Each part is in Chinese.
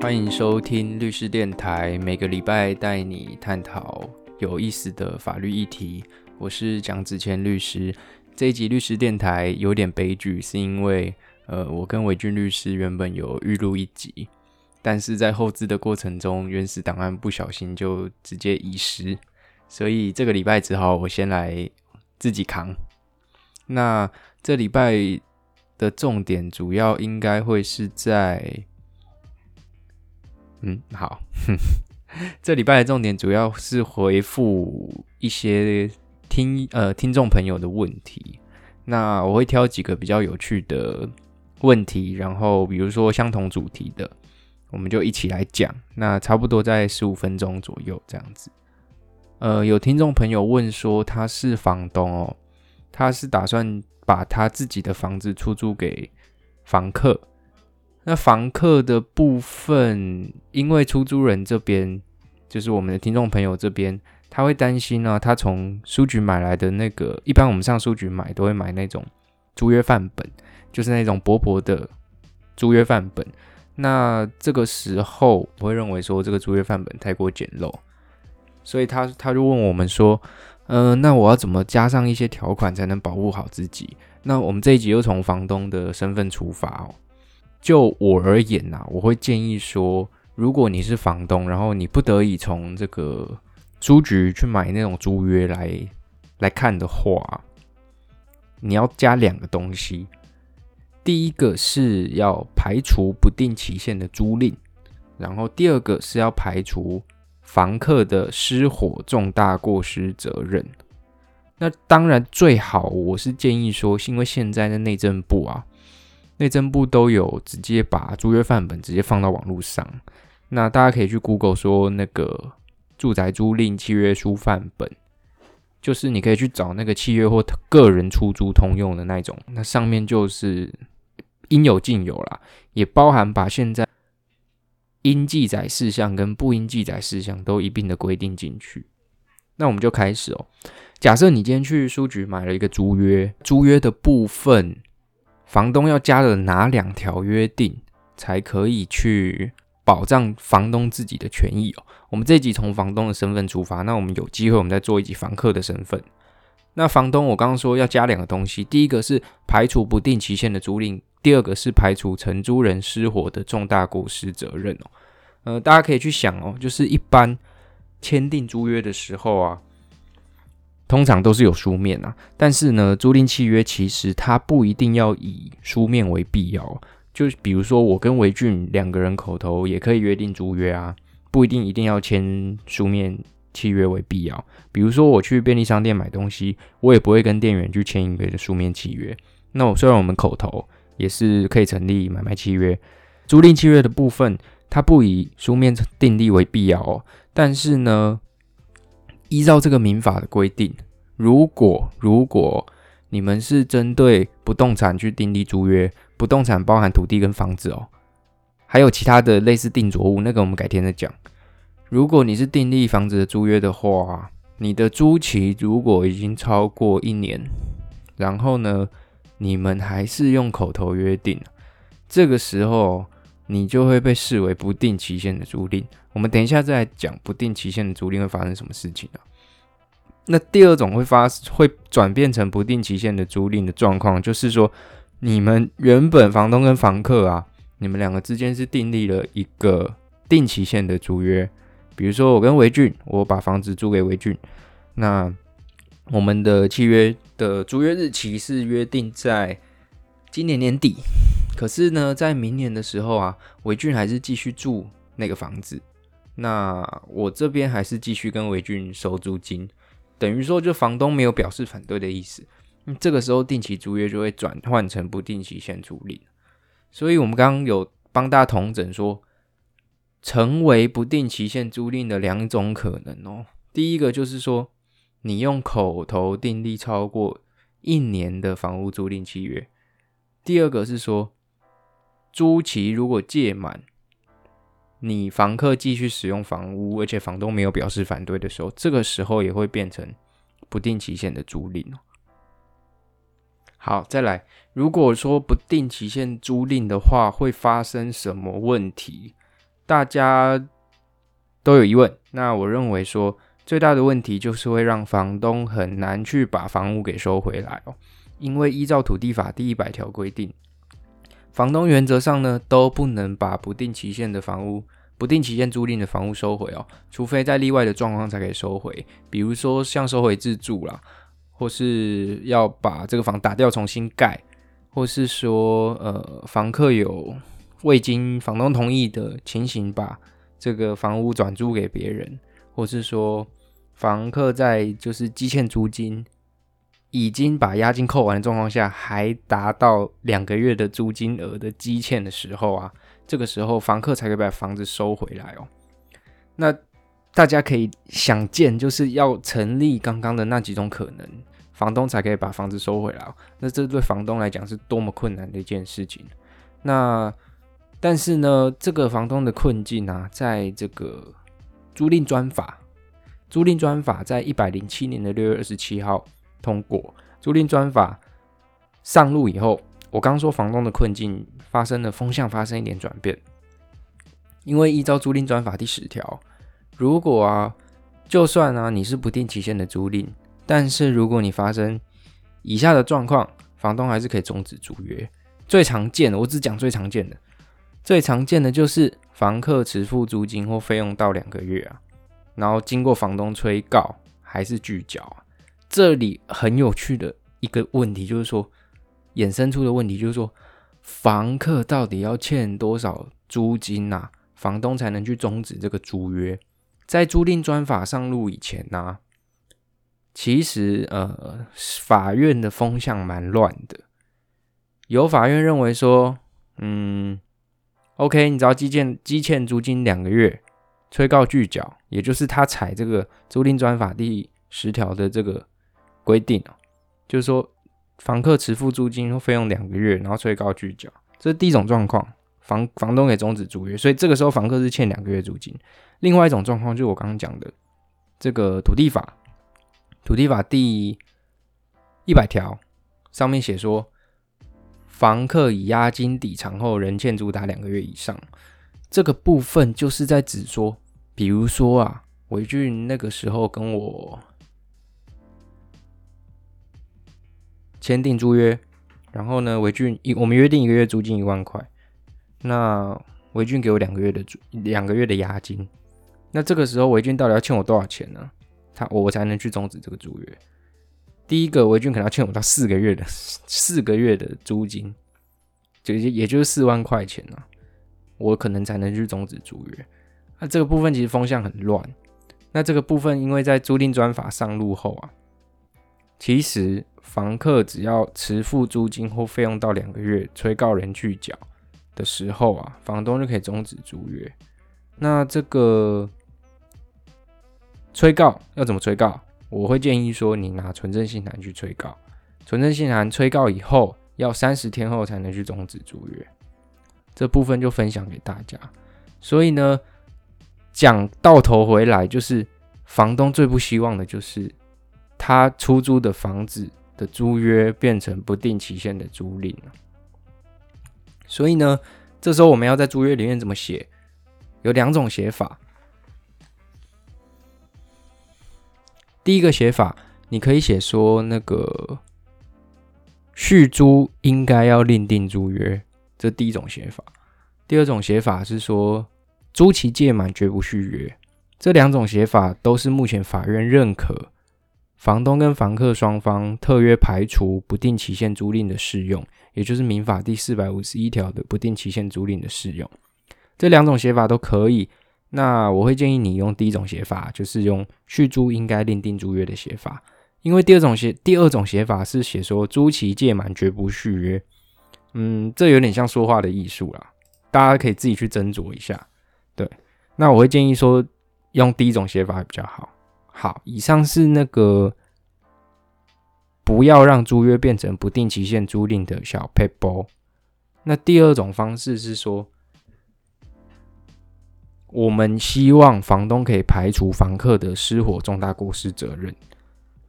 欢迎收听律师电台，每个礼拜带你探讨有意思的法律议题。我是蒋子谦律师。这一集律师电台有点悲剧，是因为呃，我跟伟俊律师原本有预录一集，但是在后置的过程中，原始档案不小心就直接遗失，所以这个礼拜只好我先来自己扛。那这礼拜的重点主要应该会是在。嗯，好。这礼拜的重点主要是回复一些听呃听众朋友的问题。那我会挑几个比较有趣的问题，然后比如说相同主题的，我们就一起来讲。那差不多在十五分钟左右这样子。呃，有听众朋友问说他是房东哦，他是打算把他自己的房子出租给房客。那房客的部分，因为出租人这边就是我们的听众朋友这边，他会担心呢，他从书局买来的那个，一般我们上书局买都会买那种租约范本，就是那种薄薄的租约范本。那这个时候我会认为说这个租约范本太过简陋，所以他他就问我们说，嗯，那我要怎么加上一些条款才能保护好自己？那我们这一集又从房东的身份出发哦。就我而言呐，我会建议说，如果你是房东，然后你不得已从这个租局去买那种租约来来看的话，你要加两个东西。第一个是要排除不定期限的租赁，然后第二个是要排除房客的失火重大过失责任。那当然最好，我是建议说，因为现在的内政部啊。内政部都有直接把租约范本直接放到网络上，那大家可以去 Google 说那个住宅租赁契约书范本，就是你可以去找那个契约或个人出租通用的那种，那上面就是应有尽有啦，也包含把现在应记载事项跟不应记载事项都一并的规定进去。那我们就开始哦，假设你今天去书局买了一个租约，租约的部分。房东要加了哪两条约定，才可以去保障房东自己的权益哦？我们这集从房东的身份出发，那我们有机会，我们再做一集房客的身份。那房东，我刚刚说要加两个东西，第一个是排除不定期限的租赁，第二个是排除承租人失火的重大过失责任哦。呃，大家可以去想哦，就是一般签订租约的时候啊。通常都是有书面啊，但是呢，租赁契约其实它不一定要以书面为必要。就比如说，我跟维俊两个人口头也可以约定租约啊，不一定一定要签书面契约为必要。比如说，我去便利商店买东西，我也不会跟店员去签一个书面契约。那我虽然我们口头也是可以成立买卖契约，租赁契约的部分它不以书面订立为必要哦，但是呢。依照这个民法的规定，如果如果你们是针对不动产去订立租约，不动产包含土地跟房子哦，还有其他的类似定着物，那个我们改天再讲。如果你是订立房子的租约的话，你的租期如果已经超过一年，然后呢，你们还是用口头约定，这个时候你就会被视为不定期限的租赁。我们等一下再讲不定期限的租赁会发生什么事情啊？那第二种会发会转变成不定期限的租赁的状况，就是说你们原本房东跟房客啊，你们两个之间是订立了一个定期限的租约。比如说我跟维俊，我把房子租给维俊，那我们的契约的租约日期是约定在今年年底。可是呢，在明年的时候啊，维俊还是继续住那个房子。那我这边还是继续跟维俊收租金，等于说就房东没有表示反对的意思，这个时候定期租约就会转换成不定期限租赁。所以我们刚刚有帮大家统整说，成为不定期限租赁的两种可能哦。第一个就是说，你用口头订立超过一年的房屋租赁契约；第二个是说，租期如果届满。你房客继续使用房屋，而且房东没有表示反对的时候，这个时候也会变成不定期限的租赁好，再来，如果说不定期限租赁的话，会发生什么问题？大家都有疑问。那我认为说，最大的问题就是会让房东很难去把房屋给收回来哦，因为依照土地法第一百条规定，房东原则上呢都不能把不定期限的房屋。不定期限租赁的房屋收回哦，除非在例外的状况才可以收回，比如说像收回自住啦，或是要把这个房打掉重新盖，或是说呃房客有未经房东同意的情形，把这个房屋转租给别人，或是说房客在就是积欠租金，已经把押金扣完的状况下，还达到两个月的租金额的积欠的时候啊。这个时候，房客才可以把房子收回来哦。那大家可以想见，就是要成立刚刚的那几种可能，房东才可以把房子收回来哦。那这对房东来讲是多么困难的一件事情。那但是呢，这个房东的困境啊，在这个租赁专法，租赁专法在一百零七年的六月二十七号通过，租赁专法上路以后。我刚说房东的困境发生了风向发生一点转变，因为依照租赁专法第十条，如果啊，就算啊你是不定期限的租赁，但是如果你发生以下的状况，房东还是可以终止租约。最常见的，我只讲最常见的，最常见的就是房客迟付租金或费用到两个月啊，然后经过房东催告还是拒缴。这里很有趣的一个问题就是说。衍生出的问题就是说，房客到底要欠多少租金呐？房东才能去终止这个租约？在租赁专法上路以前呢，其实呃，法院的风向蛮乱的。有法院认为说，嗯，OK，你只要积欠积欠租金两个月，催告拒缴，也就是他采这个租赁专法第十条的这个规定啊，就是说。房客迟付租金或费用两个月，然后催告拒缴，这是第一种状况，房房东可以终止租约，所以这个时候房客是欠两个月租金。另外一种状况就是我刚刚讲的这个土地法，土地法第一百条上面写说，房客以押金抵偿后仍欠租达两个月以上，这个部分就是在指说，比如说啊，伟俊那个时候跟我。签订租约，然后呢，维俊一我们约定一个月租金一万块，那维俊给我两个月的租两个月的押金，那这个时候维俊到底要欠我多少钱呢？他我才能去终止这个租约？第一个维俊可能要欠我到四个月的四个月的租金，就也就是四万块钱啊，我可能才能去终止租约。那这个部分其实风向很乱，那这个部分因为在租赁专法上路后啊。其实，房客只要迟付租金或费用到两个月，催告人拒缴的时候啊，房东就可以终止租约。那这个催告要怎么催告？我会建议说，你拿存证信函去催告。存证信函催告以后，要三十天后才能去终止租约。这部分就分享给大家。所以呢，讲到头回来，就是房东最不希望的就是。他出租的房子的租约变成不定期限的租赁，所以呢，这时候我们要在租约里面怎么写？有两种写法。第一个写法，你可以写说那个续租应该要另订租约，这第一种写法。第二种写法是说租期届满绝不续约。这两种写法都是目前法院认可。房东跟房客双方特约排除不定期限租赁的适用，也就是民法第四百五十一条的不定期限租赁的适用。这两种写法都可以。那我会建议你用第一种写法，就是用续租应该另订租约的写法。因为第二种写第二种写法是写说租期届满绝不续约。嗯，这有点像说话的艺术啦，大家可以自己去斟酌一下。对，那我会建议说用第一种写法比较好。好，以上是那个不要让租约变成不定期限租赁的小 paper。那第二种方式是说，我们希望房东可以排除房客的失火重大过失责任。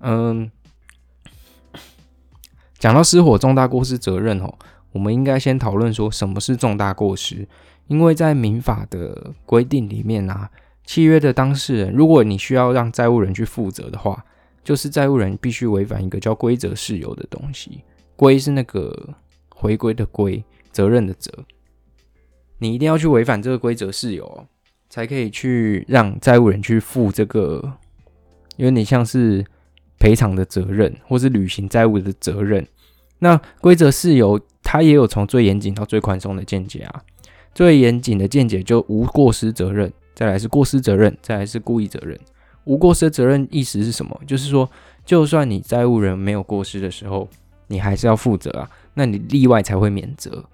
嗯，讲到失火重大过失责任哦，我们应该先讨论说什么是重大过失，因为在民法的规定里面啊，契约的当事人，如果你需要让债务人去负责的话，就是债务人必须违反一个叫规则事由的东西，规是那个回归的规，责任的责，你一定要去违反这个规则事由，才可以去让债务人去负这个，有点像是赔偿的责任，或是履行债务的责任。那规则是由它也有从最严谨到最宽松的见解啊。最严谨的见解就无过失责任，再来是过失责任，再来是故意责任。无过失责任意思是什么？就是说，就算你债务人没有过失的时候，你还是要负责啊。那你例外才会免责。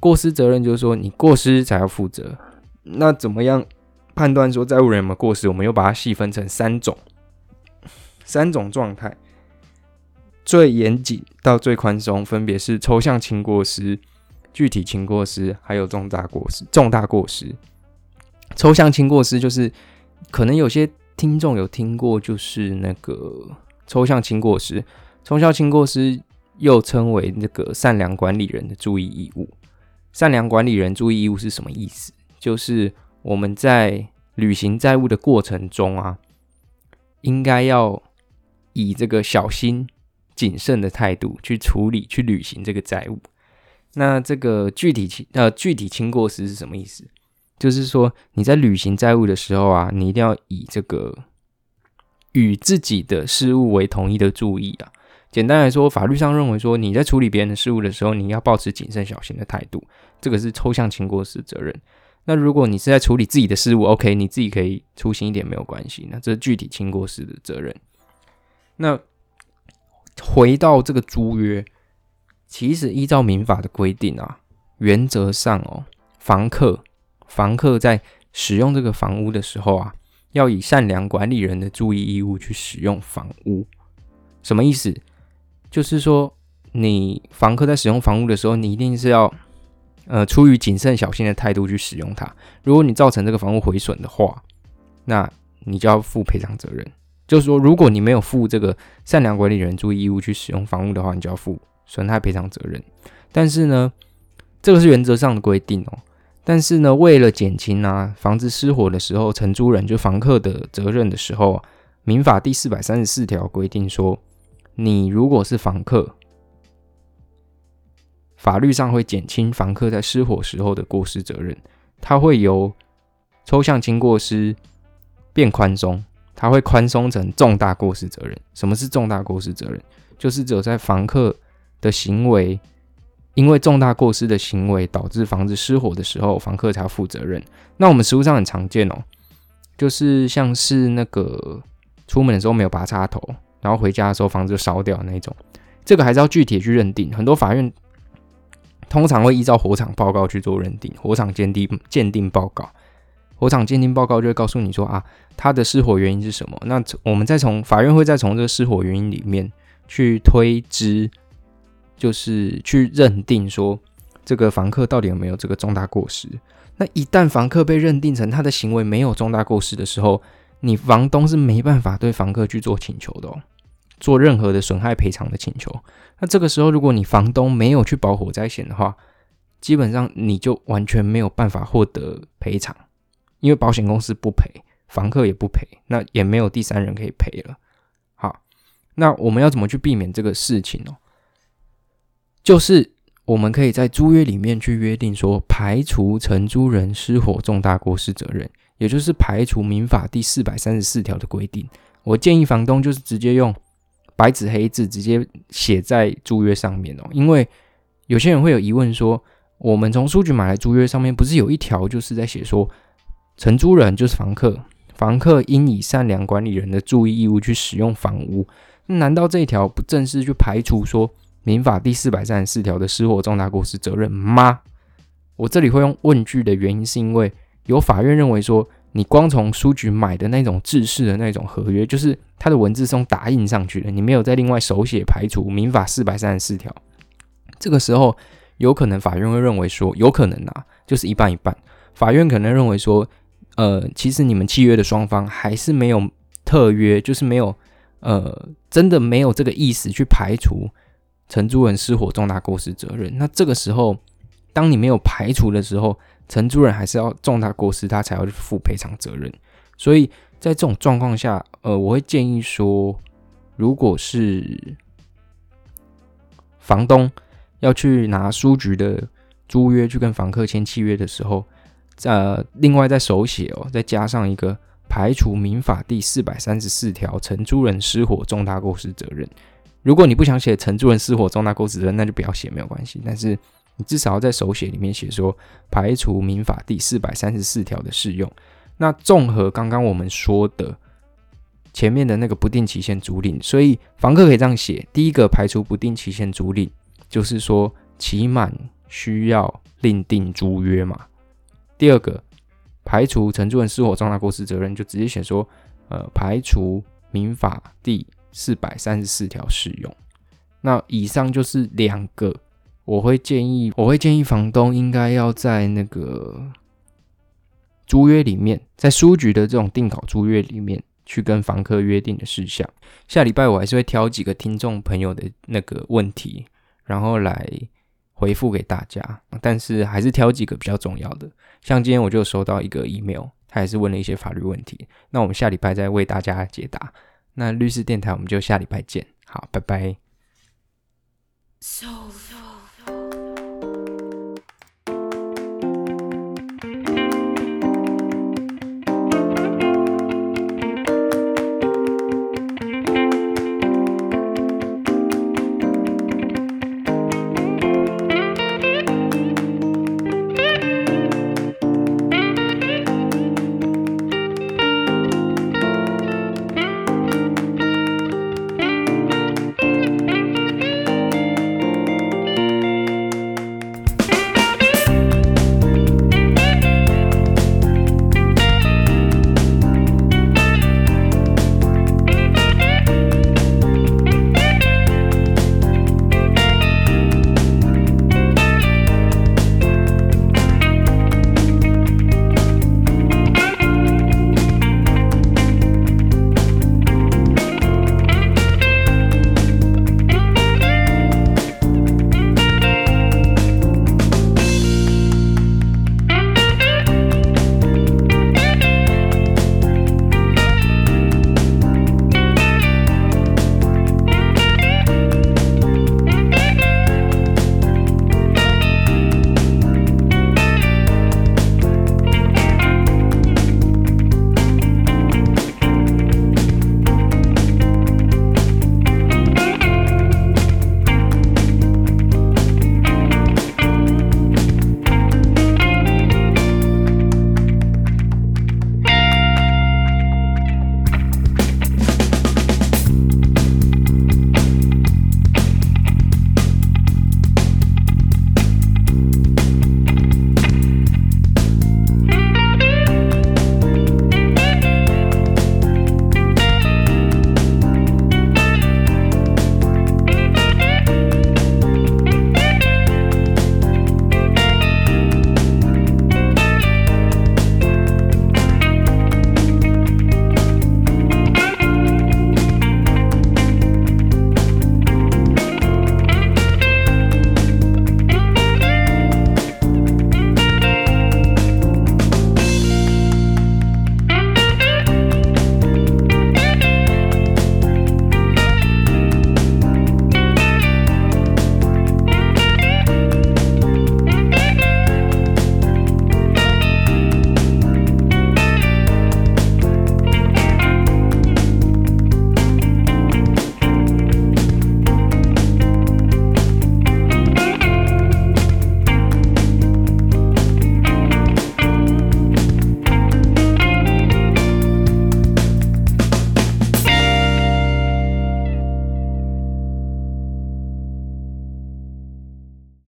过失责任就是说，你过失才要负责。那怎么样判断说债务人有没有过失？我们又把它细分成三种，三种状态。最严谨到最宽松，分别是抽象轻过失、具体轻过失，还有重大过失。重大过失，抽象轻过失就是可能有些听众有听过，就是那个抽象轻过失。抽象轻过失又称为那个善良管理人的注意义务。善良管理人注意义务是什么意思？就是我们在履行债务的过程中啊，应该要以这个小心。谨慎的态度去处理、去履行这个债务。那这个具体清呃具体清过失是什么意思？就是说你在履行债务的时候啊，你一定要以这个与自己的事物为统一的注意啊。简单来说，法律上认为说你在处理别人的事物的时候，你要保持谨慎小心的态度。这个是抽象轻过失责任。那如果你是在处理自己的事物，OK，你自己可以粗心一点没有关系。那这是具体轻过失的责任。那回到这个租约，其实依照民法的规定啊，原则上哦，房客房客在使用这个房屋的时候啊，要以善良管理人的注意义务去使用房屋。什么意思？就是说，你房客在使用房屋的时候，你一定是要呃，出于谨慎小心的态度去使用它。如果你造成这个房屋毁损的话，那你就要负赔偿责任。就是说，如果你没有负这个善良管理人注意义务去使用房屋的话，你就要负损害赔偿责任。但是呢，这个是原则上的规定哦。但是呢，为了减轻啊房子失火的时候承租人就房客的责任的时候，民法第四百三十四条规定说，你如果是房客，法律上会减轻房客在失火时候的过失责任，它会由抽象轻过失变宽松。它会宽松成重大过失责任。什么是重大过失责任？就是只有在房客的行为，因为重大过失的行为导致房子失火的时候，房客才要负责任。那我们实务上很常见哦，就是像是那个出门的时候没有拔插头，然后回家的时候房子就烧掉那种，这个还是要具体去认定。很多法院通常会依照火场报告去做认定，火场鉴定鉴定报告。火场鉴定报告就会告诉你说啊，它的失火原因是什么？那我们再从法院会再从这个失火原因里面去推知，就是去认定说这个房客到底有没有这个重大过失。那一旦房客被认定成他的行为没有重大过失的时候，你房东是没办法对房客去做请求的哦，做任何的损害赔偿的请求。那这个时候，如果你房东没有去保火灾险的话，基本上你就完全没有办法获得赔偿。因为保险公司不赔，房客也不赔，那也没有第三人可以赔了。好，那我们要怎么去避免这个事情呢？就是我们可以在租约里面去约定说，排除承租人失火重大过失责任，也就是排除民法第四百三十四条的规定。我建议房东就是直接用白纸黑字直接写在租约上面哦，因为有些人会有疑问说，我们从书局买来租约上面不是有一条就是在写说。承租人就是房客，房客应以善良管理人的注意义务去使用房屋。难道这一条不正式去排除说民法第四百三十四条的失火重大过失责任吗？我这里会用问句的原因，是因为有法院认为说，你光从书局买的那种制式的那种合约，就是它的文字是打印上去的，你没有再另外手写排除民法四百三十四条。这个时候有可能法院会认为说，有可能啊，就是一半一半。法院可能认为说。呃，其实你们契约的双方还是没有特约，就是没有呃，真的没有这个意思去排除承租人失火重大过失责任。那这个时候，当你没有排除的时候，承租人还是要重大过失，他才要负赔偿责任。所以在这种状况下，呃，我会建议说，如果是房东要去拿书局的租约去跟房客签契约的时候，呃，另外再手写哦，再加上一个排除民法第四百三十四条承租人失火重大过失责任。如果你不想写承租人失火重大过失责任，那就不要写，没有关系。但是你至少要在手写里面写说排除民法第四百三十四条的适用。那综合刚刚我们说的前面的那个不定期限租赁，所以房客可以这样写：第一个排除不定期限租赁，就是说期满需要另订租约嘛；第二个排除承租人失火重大过失责任，就直接写说呃排除民法第四百三十四条适用。那以上就是两个，我会建议，我会建议房东应该要在那个。租约里面，在书局的这种定稿租约里面，去跟房客约定的事项。下礼拜我还是会挑几个听众朋友的那个问题，然后来回复给大家。但是还是挑几个比较重要的。像今天我就收到一个 email，他也是问了一些法律问题。那我们下礼拜再为大家解答。那律师电台我们就下礼拜见。好拜拜。So so so